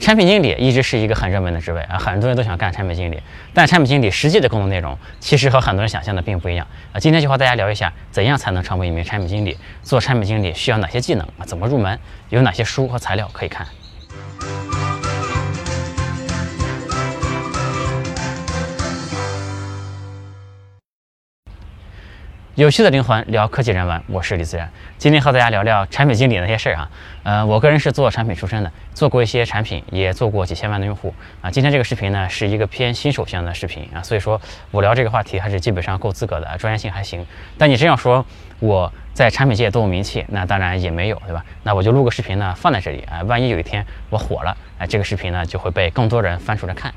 产品经理一直是一个很热门的职位啊，很多人都想干产品经理。但产品经理实际的工作内容其实和很多人想象的并不一样啊。今天就和大家聊一下，怎样才能成为一名产品经理？做产品经理需要哪些技能啊？怎么入门？有哪些书和材料可以看？有趣的灵魂聊科技人文，我是李自然。今天和大家聊聊产品经理那些事儿啊。呃，我个人是做产品出身的，做过一些产品，也做过几千万的用户啊。今天这个视频呢，是一个偏新手型的视频啊，所以说我聊这个话题还是基本上够资格的，专业性还行。但你真要说我在产品界多有名气，那当然也没有，对吧？那我就录个视频呢，放在这里啊，万一有一天我火了，哎，这个视频呢就会被更多人翻出来看。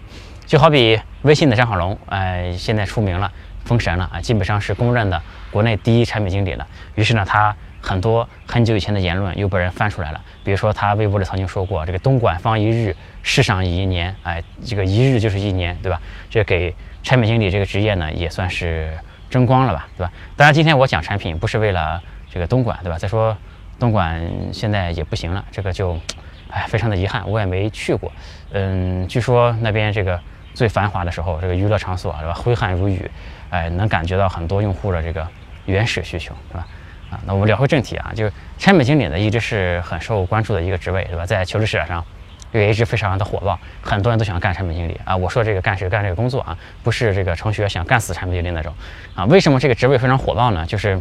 就好比微信的张小龙，哎，现在出名了。封神了啊，基本上是公认的国内第一产品经理了。于是呢，他很多很久以前的言论又被人翻出来了。比如说，他微博里曾经说过：“这个东莞方一日，世上一年。”哎，这个一日就是一年，对吧？这给产品经理这个职业呢，也算是争光了吧，对吧？当然，今天我讲产品不是为了这个东莞，对吧？再说东莞现在也不行了，这个就哎，非常的遗憾，我也没去过。嗯，据说那边这个最繁华的时候，这个娱乐场所，对吧？挥汗如雨。哎，能感觉到很多用户的这个原始需求，对吧？啊，那我们聊回正题啊，就是产品经理呢，一直是很受关注的一个职位，对吧？在求职市场上也一直非常的火爆，很多人都想干产品经理啊。我说这个干是干这个工作啊，不是这个程序员想干死产品经理那种啊。为什么这个职位非常火爆呢？就是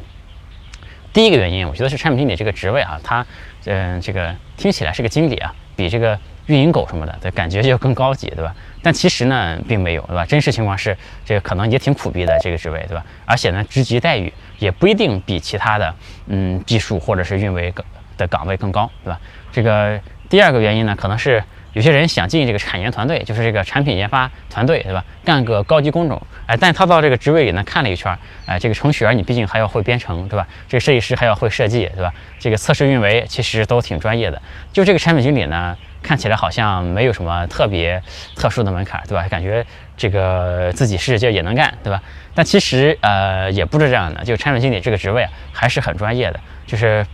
第一个原因，我觉得是产品经理这个职位啊，它嗯，这个听起来是个经理啊，比这个运营狗什么的的感觉就更高级，对吧？但其实呢，并没有，对吧？真实情况是，这个可能也挺苦逼的这个职位，对吧？而且呢，职级待遇也不一定比其他的，嗯，技术或者是运维的岗位更高，对吧？这个第二个原因呢，可能是有些人想进这个产研团队，就是这个产品研发团队，对吧？干个高级工种，哎，但他到这个职位里呢，看了一圈，哎，这个程序员你毕竟还要会编程，对吧？这个设计师还要会设计，对吧？这个测试运维其实都挺专业的，就这个产品经理呢。看起来好像没有什么特别特殊的门槛，对吧？感觉这个自己是就也能干，对吧？但其实呃也不是这样的，就产品经理这个职位啊还是很专业的。就是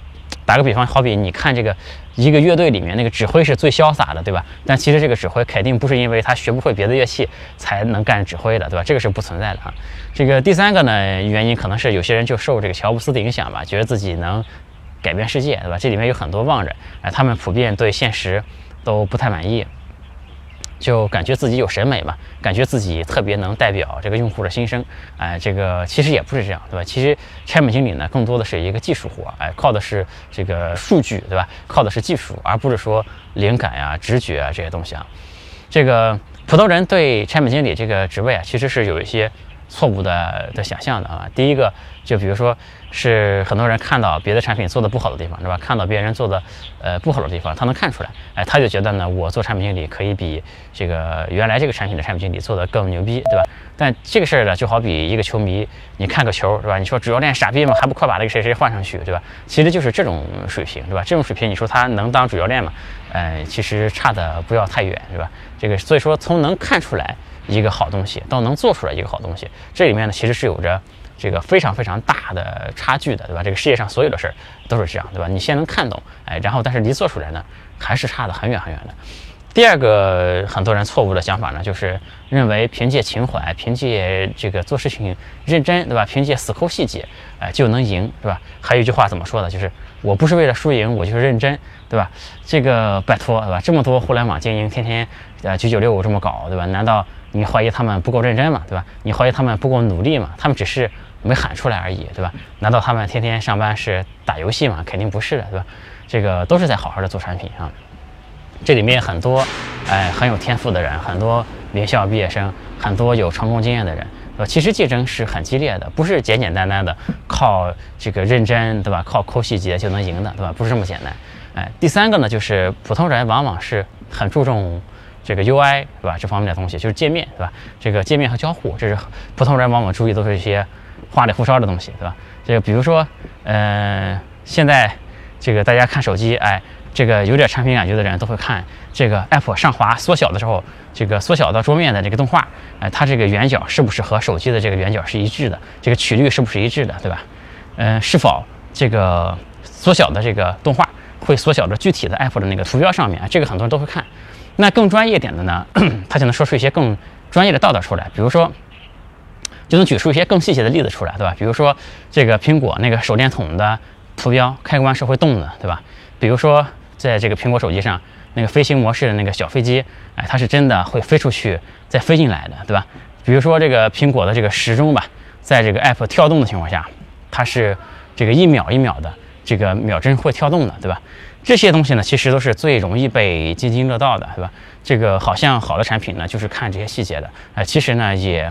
打个比方，好比你看这个一个乐队里面那个指挥是最潇洒的，对吧？但其实这个指挥肯定不是因为他学不会别的乐器才能干指挥的，对吧？这个是不存在的啊。这个第三个呢原因可能是有些人就受这个乔布斯的影响吧，觉得自己能改变世界，对吧？这里面有很多望人，哎，他们普遍对现实。都不太满意，就感觉自己有审美嘛，感觉自己特别能代表这个用户的心声，哎，这个其实也不是这样，对吧？其实产品经理呢，更多的是一个技术活，哎，靠的是这个数据，对吧？靠的是技术，而不是说灵感呀、直觉啊这些东西啊。这个普通人对产品经理这个职位啊，其实是有一些。错误的的想象的啊，第一个就比如说是很多人看到别的产品做的不好的地方，是吧？看到别人做的呃不好的地方，他能看出来，哎，他就觉得呢，我做产品经理可以比这个原来这个产品的产品经理做的更牛逼，对吧？但这个事儿呢，就好比一个球迷，你看个球，是吧？你说主教练傻逼吗？还不快把那个谁谁换上去，对吧？其实就是这种水平，对吧？这种水平，你说他能当主教练吗？呃，其实差的不要太远，是吧？这个所以说从能看出来。一个好东西到能做出来一个好东西，这里面呢其实是有着这个非常非常大的差距的，对吧？这个世界上所有的事儿都是这样，对吧？你先能看懂，哎，然后但是离做出来呢，还是差得很远很远的。第二个很多人错误的想法呢，就是认为凭借情怀，凭借这个做事情认真，对吧？凭借死抠细节，哎，就能赢，对吧？还有一句话怎么说的？就是我不是为了输赢，我就是认真，对吧？这个拜托，对吧？这么多互联网精英天天呃九九六这么搞，对吧？难道？你怀疑他们不够认真嘛，对吧？你怀疑他们不够努力嘛？他们只是没喊出来而已，对吧？难道他们天天上班是打游戏吗？肯定不是的，对吧？这个都是在好好的做产品啊。这里面很多哎很有天赋的人，很多名校毕业生，很多有成功经验的人，对吧？其实竞争是很激烈的，不是简简单单的靠这个认真，对吧？靠抠细节就能赢的，对吧？不是这么简单。哎，第三个呢，就是普通人往往是很注重。这个 UI 对吧？这方面的东西就是界面对吧？这个界面和交互，这是普通人往往注意都是一些花里胡哨的东西，对吧？这个比如说，呃，现在这个大家看手机，哎，这个有点产品感觉的人都会看这个 App 上滑缩小的时候，这个缩小到桌面的这个动画，哎，它这个圆角是不是和手机的这个圆角是一致的？这个曲率是不是一致的，对吧？嗯，是否这个缩小的这个动画会缩小到具体的 App 的那个图标上面？这个很多人都会看。那更专业点的呢，他就能说出一些更专业的道道出来，比如说，就能举出一些更细节的例子出来，对吧？比如说这个苹果那个手电筒的图标开关是会动的，对吧？比如说在这个苹果手机上那个飞行模式的那个小飞机，哎，它是真的会飞出去再飞进来的，对吧？比如说这个苹果的这个时钟吧，在这个 app 跳动的情况下，它是这个一秒一秒的这个秒针会跳动的，对吧？这些东西呢，其实都是最容易被津津乐道的，对吧？这个好像好的产品呢，就是看这些细节的，哎，其实呢也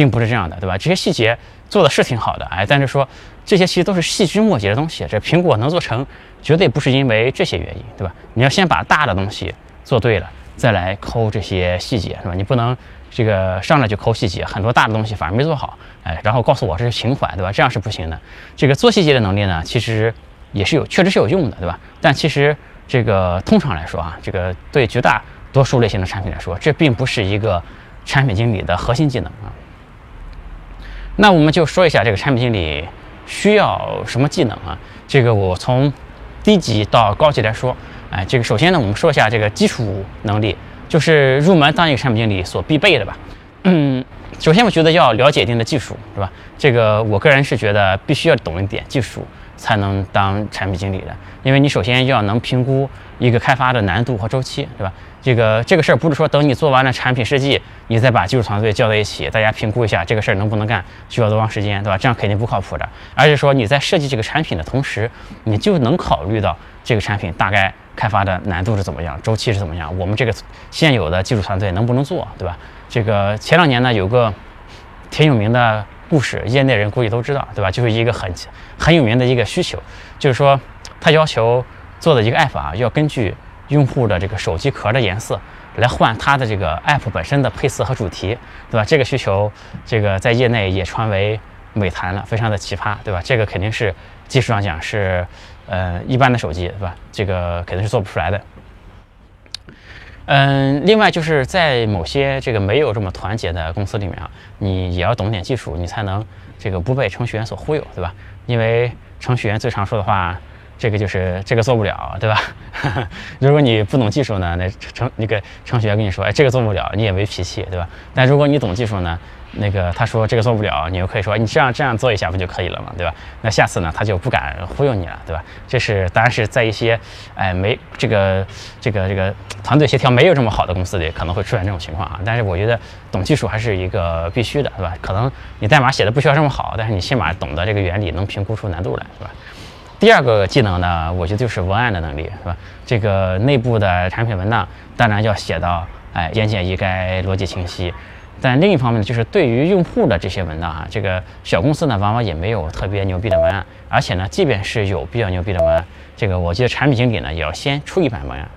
并不是这样的，对吧？这些细节做的是挺好的，哎，但是说这些其实都是细枝末节的东西，这苹果能做成，绝对不是因为这些原因，对吧？你要先把大的东西做对了，再来抠这些细节，是吧？你不能这个上来就抠细节，很多大的东西反而没做好，哎，然后告诉我这是情怀，对吧？这样是不行的。这个做细节的能力呢，其实。也是有，确实是有用的，对吧？但其实这个通常来说啊，这个对绝大多数类型的产品来说，这并不是一个产品经理的核心技能啊。那我们就说一下这个产品经理需要什么技能啊？这个我从低级到高级来说，哎，这个首先呢，我们说一下这个基础能力，就是入门当一个产品经理所必备的吧。嗯，首先我觉得要了解一定的技术，是吧？这个我个人是觉得必须要懂一点技术。才能当产品经理的，因为你首先要能评估一个开发的难度和周期，对吧？这个这个事儿不是说等你做完了产品设计，你再把技术团队叫在一起，大家评估一下这个事儿能不能干，需要多长时间，对吧？这样肯定不靠谱的。而且说你在设计这个产品的同时，你就能考虑到这个产品大概开发的难度是怎么样，周期是怎么样，我们这个现有的技术团队能不能做，对吧？这个前两年呢，有个挺有名的。故事，业内人估计都知道，对吧？就是一个很很有名的一个需求，就是说，他要求做的一个 app 啊，要根据用户的这个手机壳的颜色来换它的这个 app 本身的配色和主题，对吧？这个需求，这个在业内也传为美谈了，非常的奇葩，对吧？这个肯定是技术上讲是，呃，一般的手机，对吧？这个肯定是做不出来的。嗯，另外就是在某些这个没有这么团结的公司里面啊，你也要懂点技术，你才能这个不被程序员所忽悠，对吧？因为程序员最常说的话，这个就是这个做不了，对吧？如果你不懂技术呢，那程那个程序员跟你说，哎，这个做不了，你也没脾气，对吧？但如果你懂技术呢？那个他说这个做不了，你又可以说你这样这样做一下不就可以了嘛，对吧？那下次呢他就不敢忽悠你了，对吧？这是当然是在一些哎没这个这个这个团队协调没有这么好的公司里可能会出现这种情况啊。但是我觉得懂技术还是一个必须的，对吧？可能你代码写的不需要这么好，但是你起码懂得这个原理，能评估出难度来，是吧？第二个技能呢，我觉得就是文案的能力，是吧？这个内部的产品文档当然要写到哎言简意赅、逻辑清晰。但另一方面呢，就是对于用户的这些文档啊，这个小公司呢，往往也没有特别牛逼的文案，而且呢，即便是有比较牛逼的文案，这个我觉得产品经理呢，也要先出一版文案，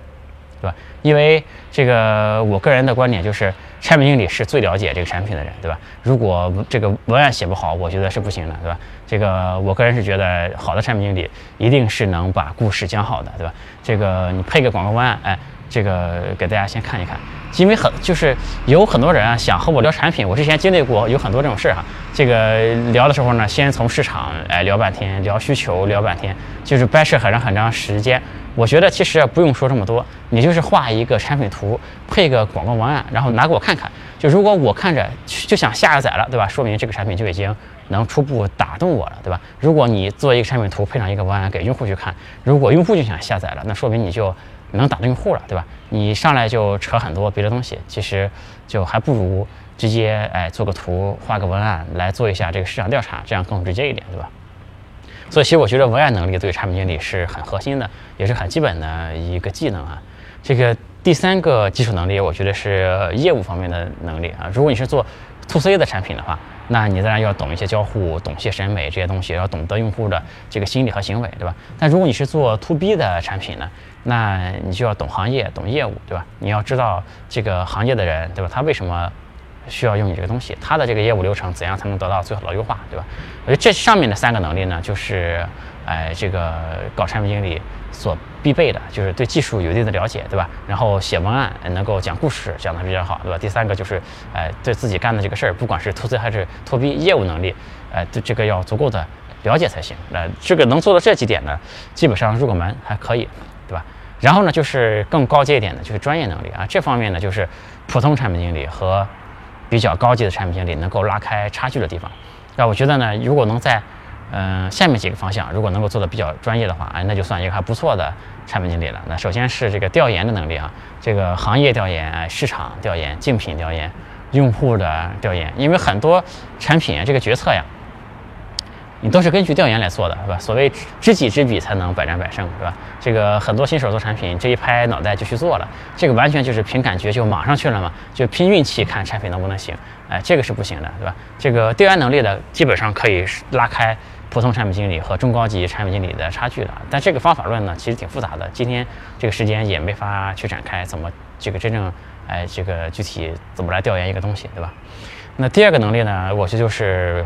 对吧？因为这个我个人的观点就是，产品经理是最了解这个产品的人，对吧？如果这个文案写不好，我觉得是不行的，对吧？这个我个人是觉得，好的产品经理一定是能把故事讲好的，对吧？这个你配个广告文案，哎。这个给大家先看一看，因为很就是有很多人啊想和我聊产品，我之前经历过有很多这种事儿哈。这个聊的时候呢，先从市场哎聊半天，聊需求聊半天，就是掰扯很长很长时间。我觉得其实不用说这么多，你就是画一个产品图，配个广告文案，然后拿给我看看。就如果我看着就想下载了，对吧？说明这个产品就已经能初步打动我了，对吧？如果你做一个产品图，配上一个文案给用户去看，如果用户就想下载了，那说明你就。能打动用户了，对吧？你上来就扯很多别的东西，其实就还不如直接哎做个图，画个文案来做一下这个市场调查，这样更直接一点，对吧？所以其实我觉得文案能力对产品经理是很核心的，也是很基本的一个技能啊。这个第三个基础能力，我觉得是业务方面的能力啊。如果你是做 to C 的产品的话，那你当然要懂一些交互，懂一些审美这些东西，要懂得用户的这个心理和行为，对吧？但如果你是做 to B 的产品呢？那你就要懂行业、懂业务，对吧？你要知道这个行业的人，对吧？他为什么需要用你这个东西？他的这个业务流程怎样才能得到最好的优化，对吧？我觉得这上面的三个能力呢，就是哎，这个搞产品经理所必备的，就是对技术有一定的了解，对吧？然后写文案能够讲故事，讲得比较好，对吧？第三个就是哎，对自己干的这个事儿，不管是投资还是投 B 业务能力，哎，对这个要足够的了解才行。那这个能做到这几点呢，基本上入个门还可以，对吧？然后呢，就是更高阶一点的，就是专业能力啊。这方面呢，就是普通产品经理和比较高级的产品经理能够拉开差距的地方。那我觉得呢，如果能在嗯下面几个方向，如果能够做的比较专业的话，哎，那就算一个还不错的产品经理了。那首先是这个调研的能力啊，这个行业调研、市场调研、竞品调研、用户的调研，因为很多产品这个决策呀。你都是根据调研来做的，是吧？所谓知己知彼，才能百战百胜，是吧？这个很多新手做产品，这一拍脑袋就去做了，这个完全就是凭感觉就马上去了嘛，就拼运气看产品能不能行，哎，这个是不行的，对吧？这个调研能力的，基本上可以拉开普通产品经理和中高级产品经理的差距的。但这个方法论呢，其实挺复杂的，今天这个时间也没法去展开，怎么这个真正，哎，这个具体怎么来调研一个东西，对吧？那第二个能力呢，我觉得就是。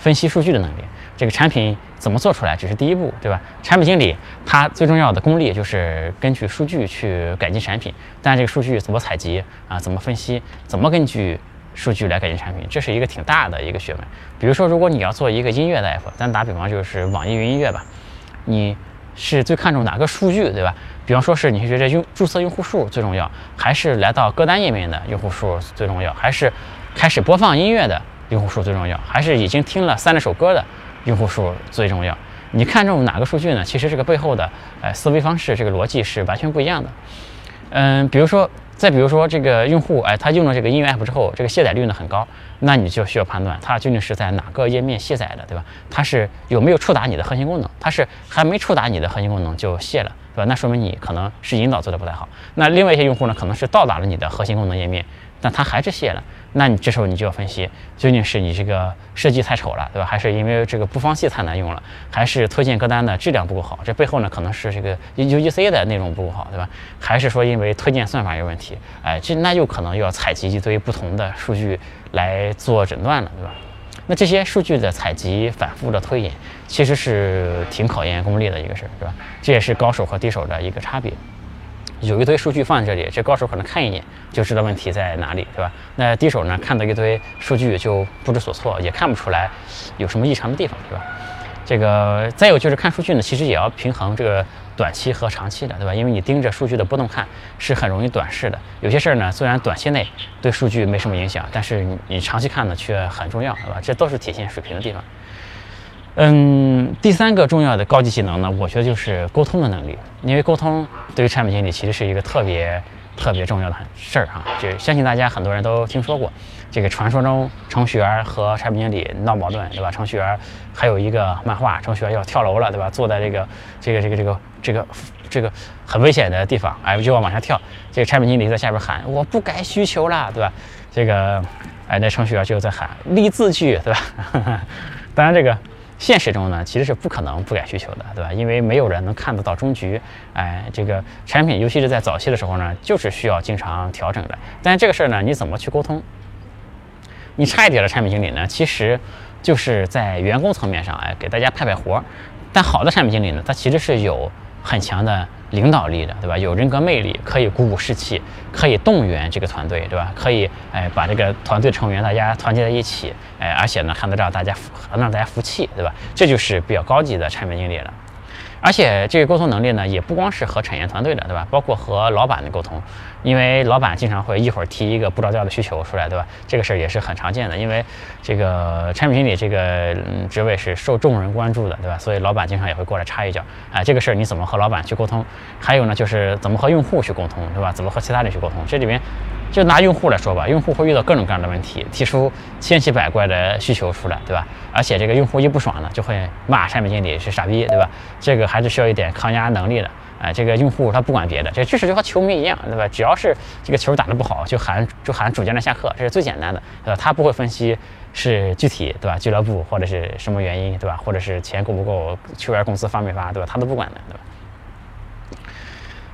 分析数据的能力，这个产品怎么做出来只是第一步，对吧？产品经理他最重要的功力就是根据数据去改进产品，但这个数据怎么采集啊？怎么分析？怎么根据数据来改进产品？这是一个挺大的一个学问。比如说，如果你要做一个音乐的 app，咱打比方就是网易云音乐吧，你是最看重哪个数据，对吧？比方说是你是觉得用注册用户数最重要，还是来到歌单页面的用户数最重要，还是开始播放音乐的？用户数最重要，还是已经听了三十首歌的用户数最重要？你看中哪个数据呢？其实这个背后的呃思维方式，这个逻辑是完全不一样的。嗯，比如说，再比如说这个用户，哎，他用了这个音乐 app 之后，这个卸载率呢很高，那你就需要判断它究竟是在哪个页面卸载的，对吧？它是有没有触达你的核心功能？它是还没触达你的核心功能就卸了，对吧？那说明你可能是引导做的不太好。那另外一些用户呢，可能是到达了你的核心功能页面。但它还是卸了，那你这时候你就要分析，究竟是你这个设计太丑了，对吧？还是因为这个播放器太难用了，还是推荐歌单的质量不够好？这背后呢，可能是这个 UGC 的内容不够好，对吧？还是说因为推荐算法有问题？哎，这那就可能要采集一堆不同的数据来做诊断了，对吧？那这些数据的采集、反复的推演，其实是挺考验功力的一个事儿，对吧？这也是高手和低手的一个差别。有一堆数据放在这里，这高手可能看一眼就知道问题在哪里，对吧？那低手呢，看到一堆数据就不知所措，也看不出来有什么异常的地方，对吧？这个再有就是看数据呢，其实也要平衡这个短期和长期的，对吧？因为你盯着数据的波动看，是很容易短视的。有些事儿呢，虽然短期内对数据没什么影响，但是你长期看呢却很重要，对吧？这都是体现水平的地方。嗯，第三个重要的高级技能呢，我觉得就是沟通的能力。因为沟通对于产品经理其实是一个特别特别重要的事儿哈。就相信大家很多人都听说过，这个传说中程序员和产品经理闹矛盾，对吧？程序员还有一个漫画，程序员要跳楼了，对吧？坐在这个这个这个这个这个这个很危险的地方，哎，就要往下跳。这个产品经理在下边喊：“我不改需求了，对吧？”这个哎，那程序员就在喊：“立字据，对吧？” 当然这个。现实中呢，其实是不可能不改需求的，对吧？因为没有人能看得到终局。哎，这个产品，尤其是在早期的时候呢，就是需要经常调整的。但这个事儿呢，你怎么去沟通？你差一点的产品经理呢，其实就是在员工层面上，哎，给大家派派活。但好的产品经理呢，他其实是有很强的。领导力的，对吧？有人格魅力，可以鼓舞士气，可以动员这个团队，对吧？可以，哎，把这个团队成员大家团结在一起，哎，而且呢，还能让大家能让大家服气，对吧？这就是比较高级的产品经理了。而且这个沟通能力呢，也不光是和产业团队的，对吧？包括和老板的沟通，因为老板经常会一会儿提一个不着调的需求出来，对吧？这个事儿也是很常见的，因为这个产品经理这个职位是受众人关注的，对吧？所以老板经常也会过来插一脚，啊，这个事儿你怎么和老板去沟通？还有呢，就是怎么和用户去沟通，对吧？怎么和其他人去沟通？这里面。就拿用户来说吧，用户会遇到各种各样的问题，提出千奇百怪的需求出来，对吧？而且这个用户一不爽呢，就会骂产品经理是傻逼，对吧？这个还是需要一点抗压能力的。哎，这个用户他不管别的，这确实就和球迷一样，对吧？只要是这个球打得不好，就喊就喊主教练下课，这是最简单的，对吧？他不会分析是具体，对吧？俱乐部或者是什么原因，对吧？或者是钱够不够，球员工资发没发，对吧？他都不管的，对吧？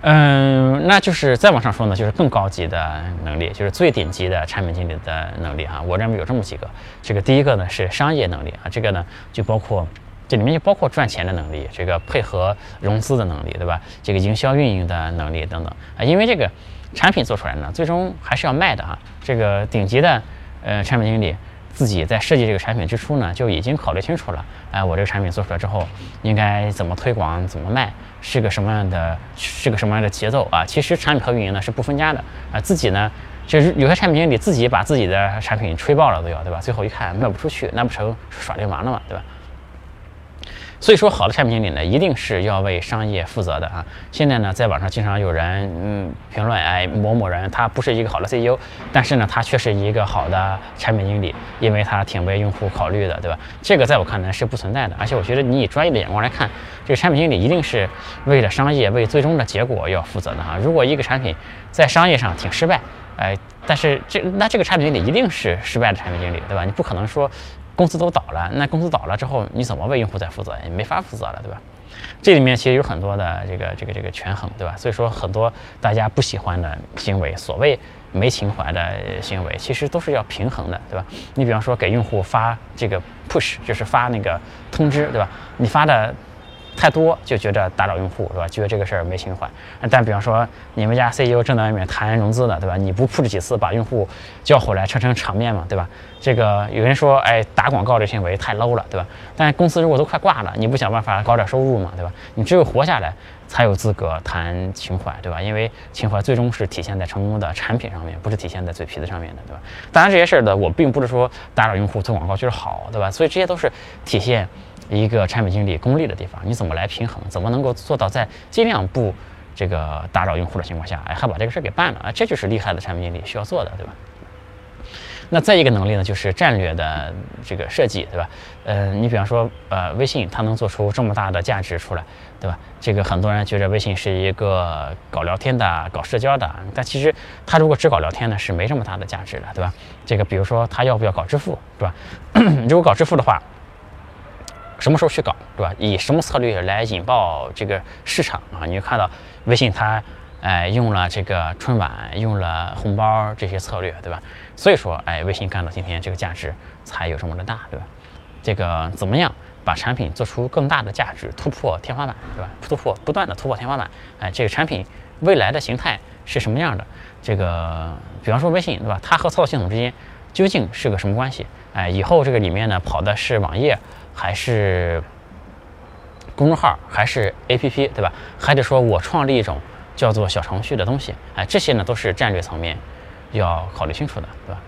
嗯，那就是再往上说呢，就是更高级的能力，就是最顶级的产品经理的能力哈。我认为有这么几个，这个第一个呢是商业能力啊，这个呢就包括这里面就包括赚钱的能力，这个配合融资的能力，对吧？这个营销运营的能力等等啊，因为这个产品做出来呢，最终还是要卖的哈。这个顶级的呃产品经理自己在设计这个产品之初呢，就已经考虑清楚了，哎，我这个产品做出来之后应该怎么推广，怎么卖。是个什么样的，是个什么样的节奏啊？其实产品和运营呢是不分家的啊，自己呢就是有些产品经理自己把自己的产品吹爆了都要，对吧？最后一看卖不出去，那不成耍流氓了嘛，对吧？所以说，好的产品经理呢，一定是要为商业负责的啊。现在呢，在网上经常有人嗯评论，哎，某某人他不是一个好的 CEO，但是呢，他却是一个好的产品经理，因为他挺为用户考虑的，对吧？这个在我看来是不存在的。而且我觉得你以专业的眼光来看，这个产品经理一定是为了商业、为最终的结果要负责的哈。如果一个产品在商业上挺失败，哎，但是这那这个产品经理一定是失败的产品经理，对吧？你不可能说。公司都倒了，那公司倒了之后，你怎么为用户在负责？也没法负责了，对吧？这里面其实有很多的这个这个这个权衡，对吧？所以说很多大家不喜欢的行为，所谓没情怀的行为，其实都是要平衡的，对吧？你比方说给用户发这个 push，就是发那个通知，对吧？你发的。太多就觉得打扰用户是吧？觉得这个事儿没情怀。但比方说你们家 CEO 正在外面谈融资呢，对吧？你不 push 几次把用户叫回来，撑撑场面嘛，对吧？这个有人说，哎，打广告这行为太 low 了，对吧？但公司如果都快挂了，你不想办法搞点收入嘛，对吧？你只有活下来才有资格谈情怀，对吧？因为情怀最终是体现在成功的产品上面，不是体现在嘴皮子上面的，对吧？当然这些事儿呢，我并不是说打扰用户做广告就是好，对吧？所以这些都是体现。一个产品经理功利的地方，你怎么来平衡？怎么能够做到在尽量不这个打扰用户的情况下，哎，还把这个事儿给办了啊？这就是厉害的产品经理需要做的，对吧？那再一个能力呢，就是战略的这个设计，对吧？嗯，你比方说，呃，微信它能做出这么大的价值出来，对吧？这个很多人觉得微信是一个搞聊天的、搞社交的，但其实它如果只搞聊天呢，是没这么大的价值的，对吧？这个比如说，它要不要搞支付，对吧？如果搞支付的话。什么时候去搞，对吧？以什么策略来引爆这个市场啊？你就看到微信它，哎，用了这个春晚，用了红包这些策略，对吧？所以说，哎，微信干到今天这个价值才有这么的大，对吧？这个怎么样把产品做出更大的价值，突破天花板，对吧？突破不断的突破天花板，哎，这个产品未来的形态是什么样的？这个，比方说微信，对吧？它和操作系统之间究竟是个什么关系？哎，以后这个里面呢跑的是网页。还是公众号，还是 APP，对吧？还得说我创立一种叫做小程序的东西，哎，这些呢都是战略层面要考虑清楚的，对吧？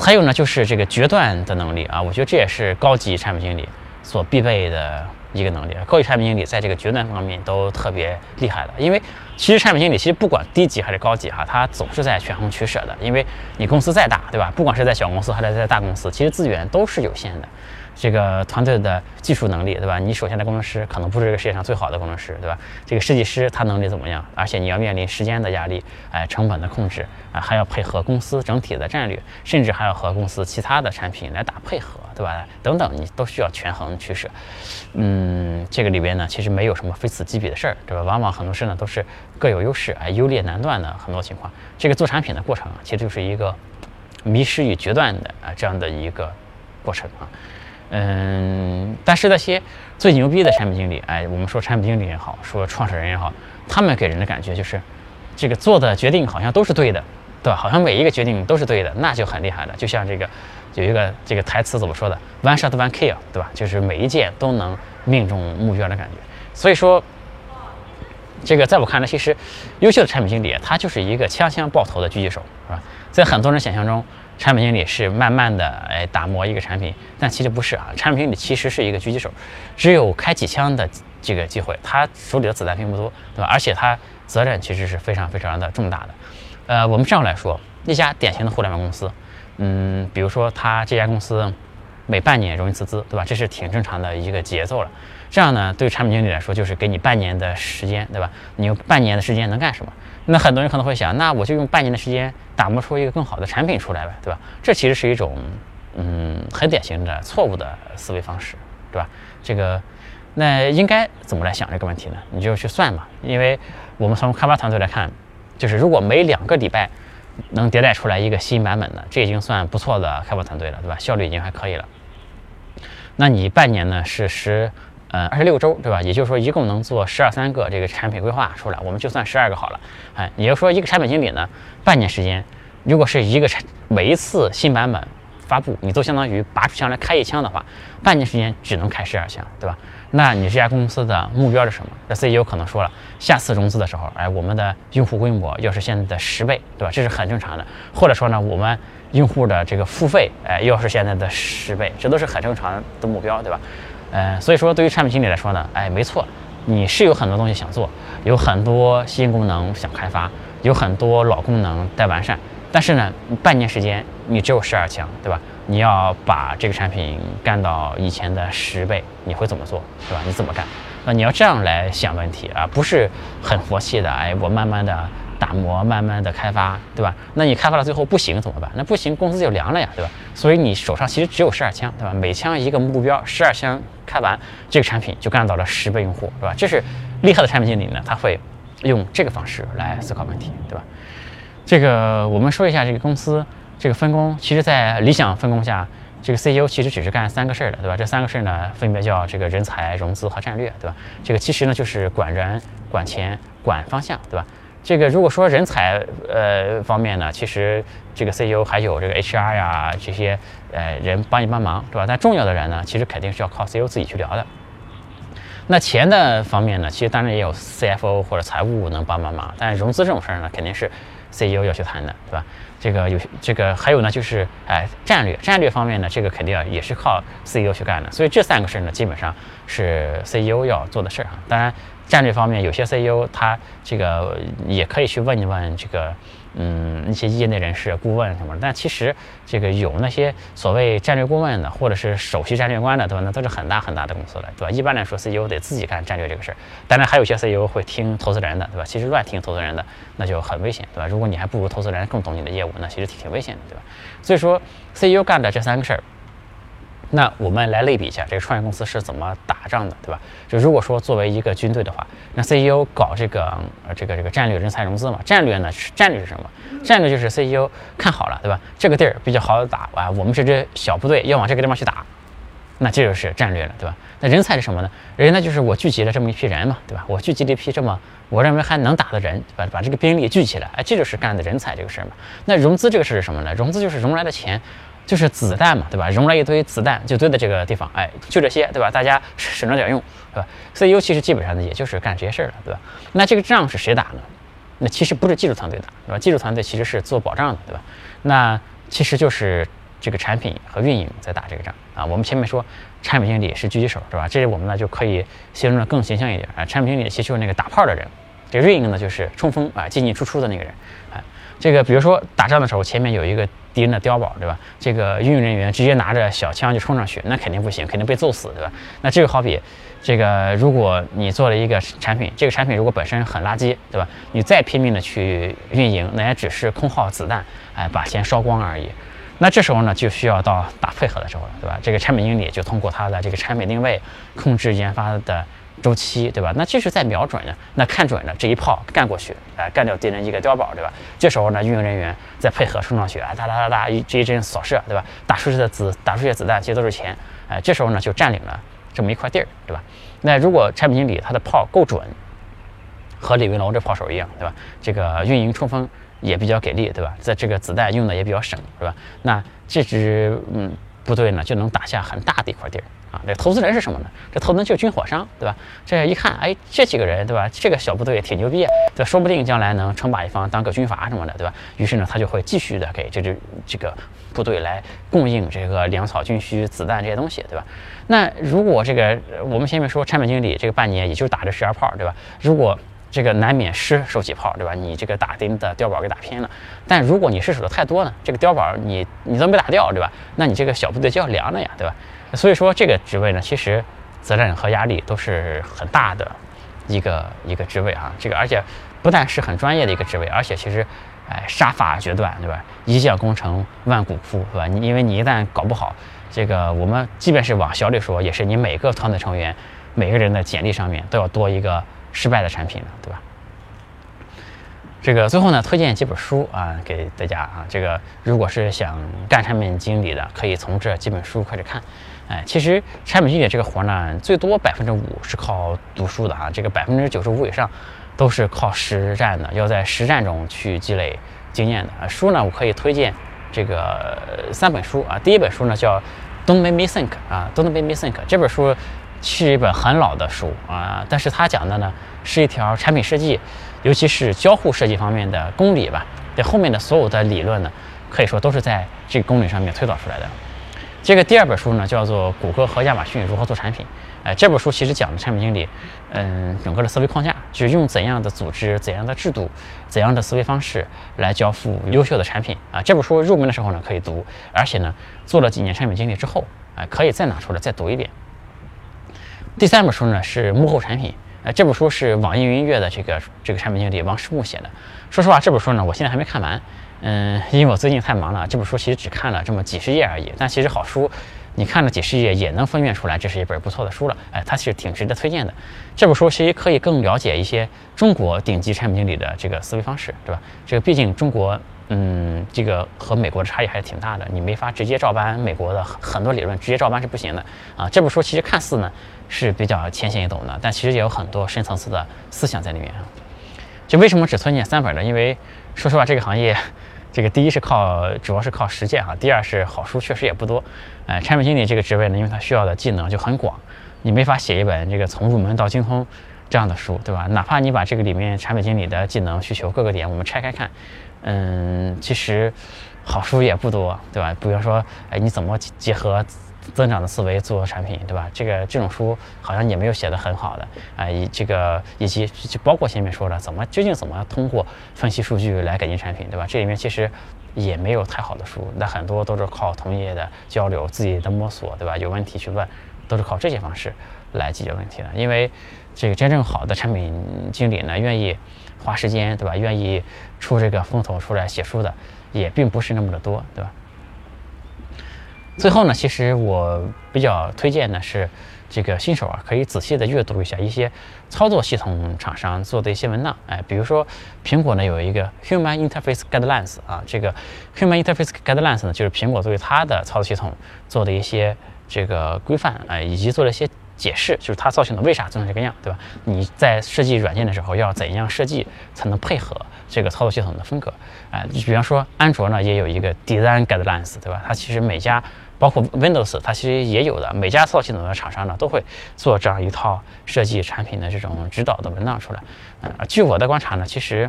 还有呢，就是这个决断的能力啊，我觉得这也是高级产品经理所必备的一个能力。高级产品经理在这个决断方面都特别厉害的，因为其实产品经理其实不管低级还是高级哈，他总是在权衡取舍的。因为你公司再大，对吧？不管是在小公司还是在大公司，其实资源都是有限的。这个团队的技术能力，对吧？你首先的工程师可能不是这个世界上最好的工程师，对吧？这个设计师他能力怎么样？而且你要面临时间的压力，哎，成本的控制，啊，还要配合公司整体的战略，甚至还要和公司其他的产品来打配合，对吧？等等，你都需要权衡取舍。嗯，这个里边呢，其实没有什么非此即彼的事儿，对吧？往往很多事呢都是各有优势，哎，优劣难断的很多情况。这个做产品的过程啊，其实就是一个迷失与决断的啊这样的一个过程啊。嗯，但是那些最牛逼的产品经理，哎，我们说产品经理也好，说创始人也好，他们给人的感觉就是，这个做的决定好像都是对的，对吧？好像每一个决定都是对的，那就很厉害了。就像这个有一个这个台词怎么说的？One shot, one kill，对吧？就是每一件都能命中目标的感觉。所以说，这个在我看来，其实优秀的产品经理，他就是一个枪枪爆头的狙击手，是吧？在很多人想象中。产品经理是慢慢的哎打磨一个产品，但其实不是啊。产品经理其实是一个狙击手，只有开几枪的这个机会，他手里的子弹并不多，对吧？而且他责任其实是非常非常的重大的。呃，我们这样来说，一家典型的互联网公司，嗯，比如说他这家公司每半年融一次资，对吧？这是挺正常的一个节奏了。这样呢，对产品经理来说，就是给你半年的时间，对吧？你有半年的时间能干什么？那很多人可能会想，那我就用半年的时间打磨出一个更好的产品出来呗，对吧？这其实是一种，嗯，很典型的错误的思维方式，对吧？这个，那应该怎么来想这个问题呢？你就去算嘛，因为我们从开发团队来看，就是如果每两个礼拜能迭代出来一个新版本的，这已经算不错的开发团队了，对吧？效率已经还可以了。那你半年呢是十？呃，二十六周，对吧？也就是说，一共能做十二三个这个产品规划出来，我们就算十二个好了。哎，也就是说，一个产品经理呢，半年时间，如果是一个产每一次新版本发布，你都相当于拔出枪来开一枪的话，半年时间只能开十二枪，对吧？那你这家公司的目标是什么？那 CEO 可能说了，下次融资的时候，哎，我们的用户规模要是现在的十倍，对吧？这是很正常的。或者说呢，我们用户的这个付费，哎，要是现在的十倍，这都是很正常的目标，对吧？呃，所以说对于产品经理来说呢，哎，没错，你是有很多东西想做，有很多新功能想开发，有很多老功能待完善，但是呢，半年时间你只有十二枪，对吧？你要把这个产品干到以前的十倍，你会怎么做，对吧？你怎么干？那你要这样来想问题啊，不是很佛系的。哎，我慢慢的打磨，慢慢的开发，对吧？那你开发到最后不行怎么办？那不行，公司就凉了呀，对吧？所以你手上其实只有十二枪，对吧？每枪一个目标，十二枪开完，这个产品就干到了十倍用户，对吧？这是厉害的产品经理呢，他会用这个方式来思考问题，对吧？这个我们说一下这个公司。这个分工，其实，在理想分工下，这个 CEO 其实只是干三个事儿的，对吧？这三个事儿呢，分别叫这个人才、融资和战略，对吧？这个其实呢，就是管人、管钱、管方向，对吧？这个如果说人才呃方面呢，其实这个 CEO 还有这个 HR 呀这些呃人帮你帮忙，对吧？但重要的人呢，其实肯定是要靠 CEO 自己去聊的。那钱的方面呢，其实当然也有 CFO 或者财务能帮帮忙，但融资这种事儿呢，肯定是 CEO 要去谈的，对吧？这个有这个还有呢，就是哎，战略战略方面呢，这个肯定也是靠 CEO 去干的。所以这三个事儿呢，基本上是 CEO 要做的事儿啊。当然。战略方面，有些 CEO 他这个也可以去问一问这个，嗯，一些业内人士、顾问什么。但其实这个有那些所谓战略顾问的，或者是首席战略官的，对吧？那都是很大很大的公司了，对吧？一般来说，CEO 得自己干战略这个事儿。当然，还有些 CEO 会听投资人的，对吧？其实乱听投资人的，那就很危险，对吧？如果你还不如投资人更懂你的业务，那其实挺挺危险的，对吧？所以说，CEO 干的这三个事儿。那我们来类比一下，这个创业公司是怎么打仗的，对吧？就如果说作为一个军队的话，那 CEO 搞这个呃这个这个战略人才融资嘛，战略呢是战略是什么？战略就是 CEO 看好了，对吧？这个地儿比较好打啊，我们这支小部队要往这个地方去打，那这就是战略了，对吧？那人才是什么呢？人呢就是我聚集了这么一批人嘛，对吧？我聚集了一批这么我认为还能打的人，把把这个兵力聚起来，哎，这就是干的人才这个事儿嘛。那融资这个事是什么呢？融资就是融来的钱。就是子弹嘛，对吧？融了一堆子弹，就堆在这个地方，哎，就这些，对吧？大家省着点用，对吧？所以，尤其是基本上呢，也就是干这些事儿了，对吧？那这个仗是谁打呢？那其实不是技术团队打，对吧？技术团队其实是做保障的，对吧？那其实就是这个产品和运营在打这个仗啊。我们前面说产品经理是狙击手，对吧？这里我们呢就可以形容的更形象一点啊。产品经理其实就是那个打炮的人，这个运营呢就是冲锋啊，进进出出的那个人，啊。这个比如说打仗的时候，前面有一个。敌人的碉堡，对吧？这个运营人员直接拿着小枪就冲上去，那肯定不行，肯定被揍死，对吧？那这个好比，这个如果你做了一个产品，这个产品如果本身很垃圾，对吧？你再拼命的去运营，那也只是空耗子弹，哎，把钱烧光而已。那这时候呢，就需要到打配合的时候了，对吧？这个产品经理就通过他的这个产品定位，控制研发的。周期对吧？那这是在瞄准呢，那看准了这一炮干过去，哎，干掉敌人一个碉堡，对吧？这时候呢，运营人员再配合冲上去，啊，哒哒哒哒一这一阵扫射，对吧？打出去的子打出去的子弹其实都是钱，哎，这时候呢就占领了这么一块地儿，对吧？那如果产品经理他的炮够准，和李云龙这炮手一样，对吧？这个运营冲锋也比较给力，对吧？在这个子弹用的也比较省，是吧？那这支嗯部队呢就能打下很大的一块地儿。啊，这投资人是什么呢？这投资人就是军火商，对吧？这一看，哎，这几个人，对吧？这个小部队挺牛逼，对，说不定将来能称霸一方，当个军阀什么的，对吧？于是呢，他就会继续的给这支这个部队来供应这个粮草、军需、子弹这些东西，对吧？那如果这个我们前面说产品经理这个半年也就打这十二炮，对吧？如果这个难免失手起泡，对吧？你这个打钉的碉堡给打偏了，但如果你失手的太多呢，这个碉堡你你都没打掉，对吧？那你这个小部队就要凉了呀，对吧？所以说这个职位呢，其实责任和压力都是很大的一个一个职位啊。这个而且不但是很专业的一个职位，而且其实哎杀伐决断，对吧？一将功成万骨枯，对吧？你因为你一旦搞不好，这个我们即便是往小里说，也是你每个团队成员每个人的简历上面都要多一个失败的产品了，对吧？这个最后呢，推荐几本书啊给大家啊。这个如果是想干产品经理的，可以从这几本书开始看。哎，其实产品经理这个活呢，最多百分之五是靠读书的啊，这个百分之九十五以上都是靠实战的，要在实战中去积累经验的啊。书呢，我可以推荐这个三本书啊。第一本书呢叫《Don't Make Me Think》啊，《Don't Make Me Think》这本书是一本很老的书啊，但是它讲的呢是一条产品设计，尤其是交互设计方面的公理吧。这后面的所有的理论呢，可以说都是在这个公理上面推导出来的。这个第二本书呢，叫做《谷歌和亚马逊如何做产品》。哎，这本书其实讲的产品经理，嗯，整个的思维框架，就是用怎样的组织、怎样的制度、怎样的思维方式来交付优秀的产品啊。这本书入门的时候呢可以读，而且呢做了几年产品经理之后，哎，可以再拿出来再读一遍。第三本书呢是幕后产品，呃，这本书是网易云音乐的这个这个产品经理王世木写的。说实话，这本书呢我现在还没看完，嗯，因为我最近太忙了，这本书其实只看了这么几十页而已，但其实好书。你看了几十页也能分辨出来，这是一本不错的书了。哎，它其实挺值得推荐的。这本书其实可以更了解一些中国顶级产品经理的这个思维方式，对吧？这个毕竟中国，嗯，这个和美国的差异还是挺大的，你没法直接照搬美国的很多理论，直接照搬是不行的啊。这本书其实看似呢是比较浅显易懂的，但其实也有很多深层次的思想在里面啊。就为什么只推荐三本呢？因为说实话，这个行业。这个第一是靠，主要是靠实践哈。第二是好书确实也不多，哎，产品经理这个职位呢，因为它需要的技能就很广，你没法写一本这个从入门到精通这样的书，对吧？哪怕你把这个里面产品经理的技能需求各个点我们拆开看，嗯，其实好书也不多，对吧？比如说，哎，你怎么结合？增长的思维做产品，对吧？这个这种书好像也没有写的很好的啊，以这个以及就包括前面说的，怎么究竟怎么通过分析数据来改进产品，对吧？这里面其实也没有太好的书，那很多都是靠同业的交流、自己的摸索，对吧？有问题去问，都是靠这些方式来解决问题的。因为这个真正好的产品经理呢，愿意花时间，对吧？愿意出这个风头出来写书的，也并不是那么的多，对吧？最后呢，其实我比较推荐的是，这个新手啊，可以仔细的阅读一下一些操作系统厂商做的一些文档。哎，比如说苹果呢有一个 Human Interface Guidelines 啊，这个 Human Interface Guidelines 呢就是苹果对它的操作系统做的一些这个规范，哎，以及做了一些解释，就是它造型的为啥做成这个样，对吧？你在设计软件的时候要怎样设计才能配合这个操作系统的风格？哎，比方说安卓呢也有一个 Design Guidelines，对吧？它其实每家包括 Windows，它其实也有的。每家操作系统的厂商呢，都会做这样一套设计产品的这种指导的文档出来。呃，据我的观察呢，其实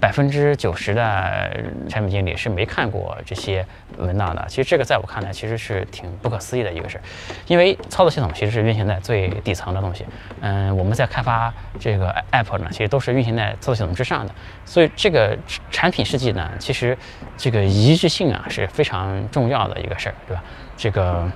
百分之九十的产品经理是没看过这些文档的。其实这个在我看来，其实是挺不可思议的一个事儿。因为操作系统其实是运行在最底层的东西。嗯，我们在开发这个 App 呢，其实都是运行在操作系统之上的。所以这个产品设计呢，其实这个一致性啊是非常重要的一个事儿，对吧？这个，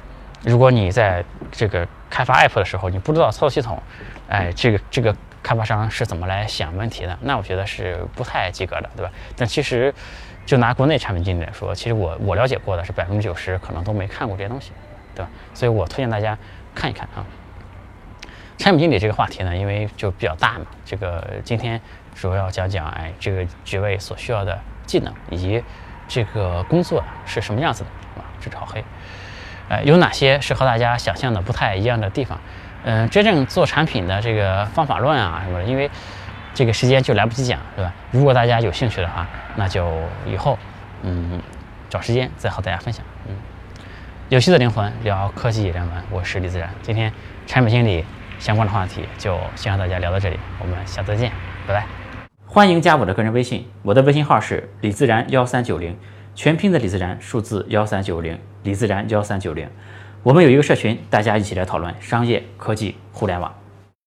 如果你在这个开发 app 的时候，你不知道操作系统，哎，这个这个开发商是怎么来想问题的，那我觉得是不太及格的，对吧？但其实，就拿国内产品经理来说，其实我我了解过的是百分之九十可能都没看过这些东西，对吧？所以我推荐大家看一看啊。产品经理这个话题呢，因为就比较大嘛，这个今天主要讲讲哎这个职位所需要的技能以及这个工作是什么样子的啊，这。是炒黑，呃，有哪些是和大家想象的不太一样的地方？嗯，真正做产品的这个方法论啊什么的，因为这个时间就来不及讲，对吧？如果大家有兴趣的话，那就以后嗯找时间再和大家分享。嗯，有趣的灵魂聊科技人文，我是李自然。今天产品经理相关的话题就先和大家聊到这里，我们下次再见，拜拜。欢迎加我的个人微信，我的微信号是李自然幺三九零。全拼的李自然，数字幺三九零，李自然幺三九零，我们有一个社群，大家一起来讨论商业科技互联网。